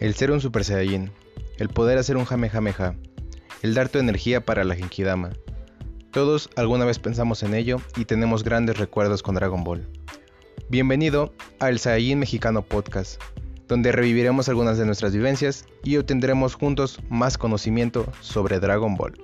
El ser un Super Saiyajin, el poder hacer un Jamejameja, el dar tu energía para la Genkidama. Todos alguna vez pensamos en ello y tenemos grandes recuerdos con Dragon Ball. Bienvenido al Saiyajin Mexicano Podcast, donde reviviremos algunas de nuestras vivencias y obtendremos juntos más conocimiento sobre Dragon Ball.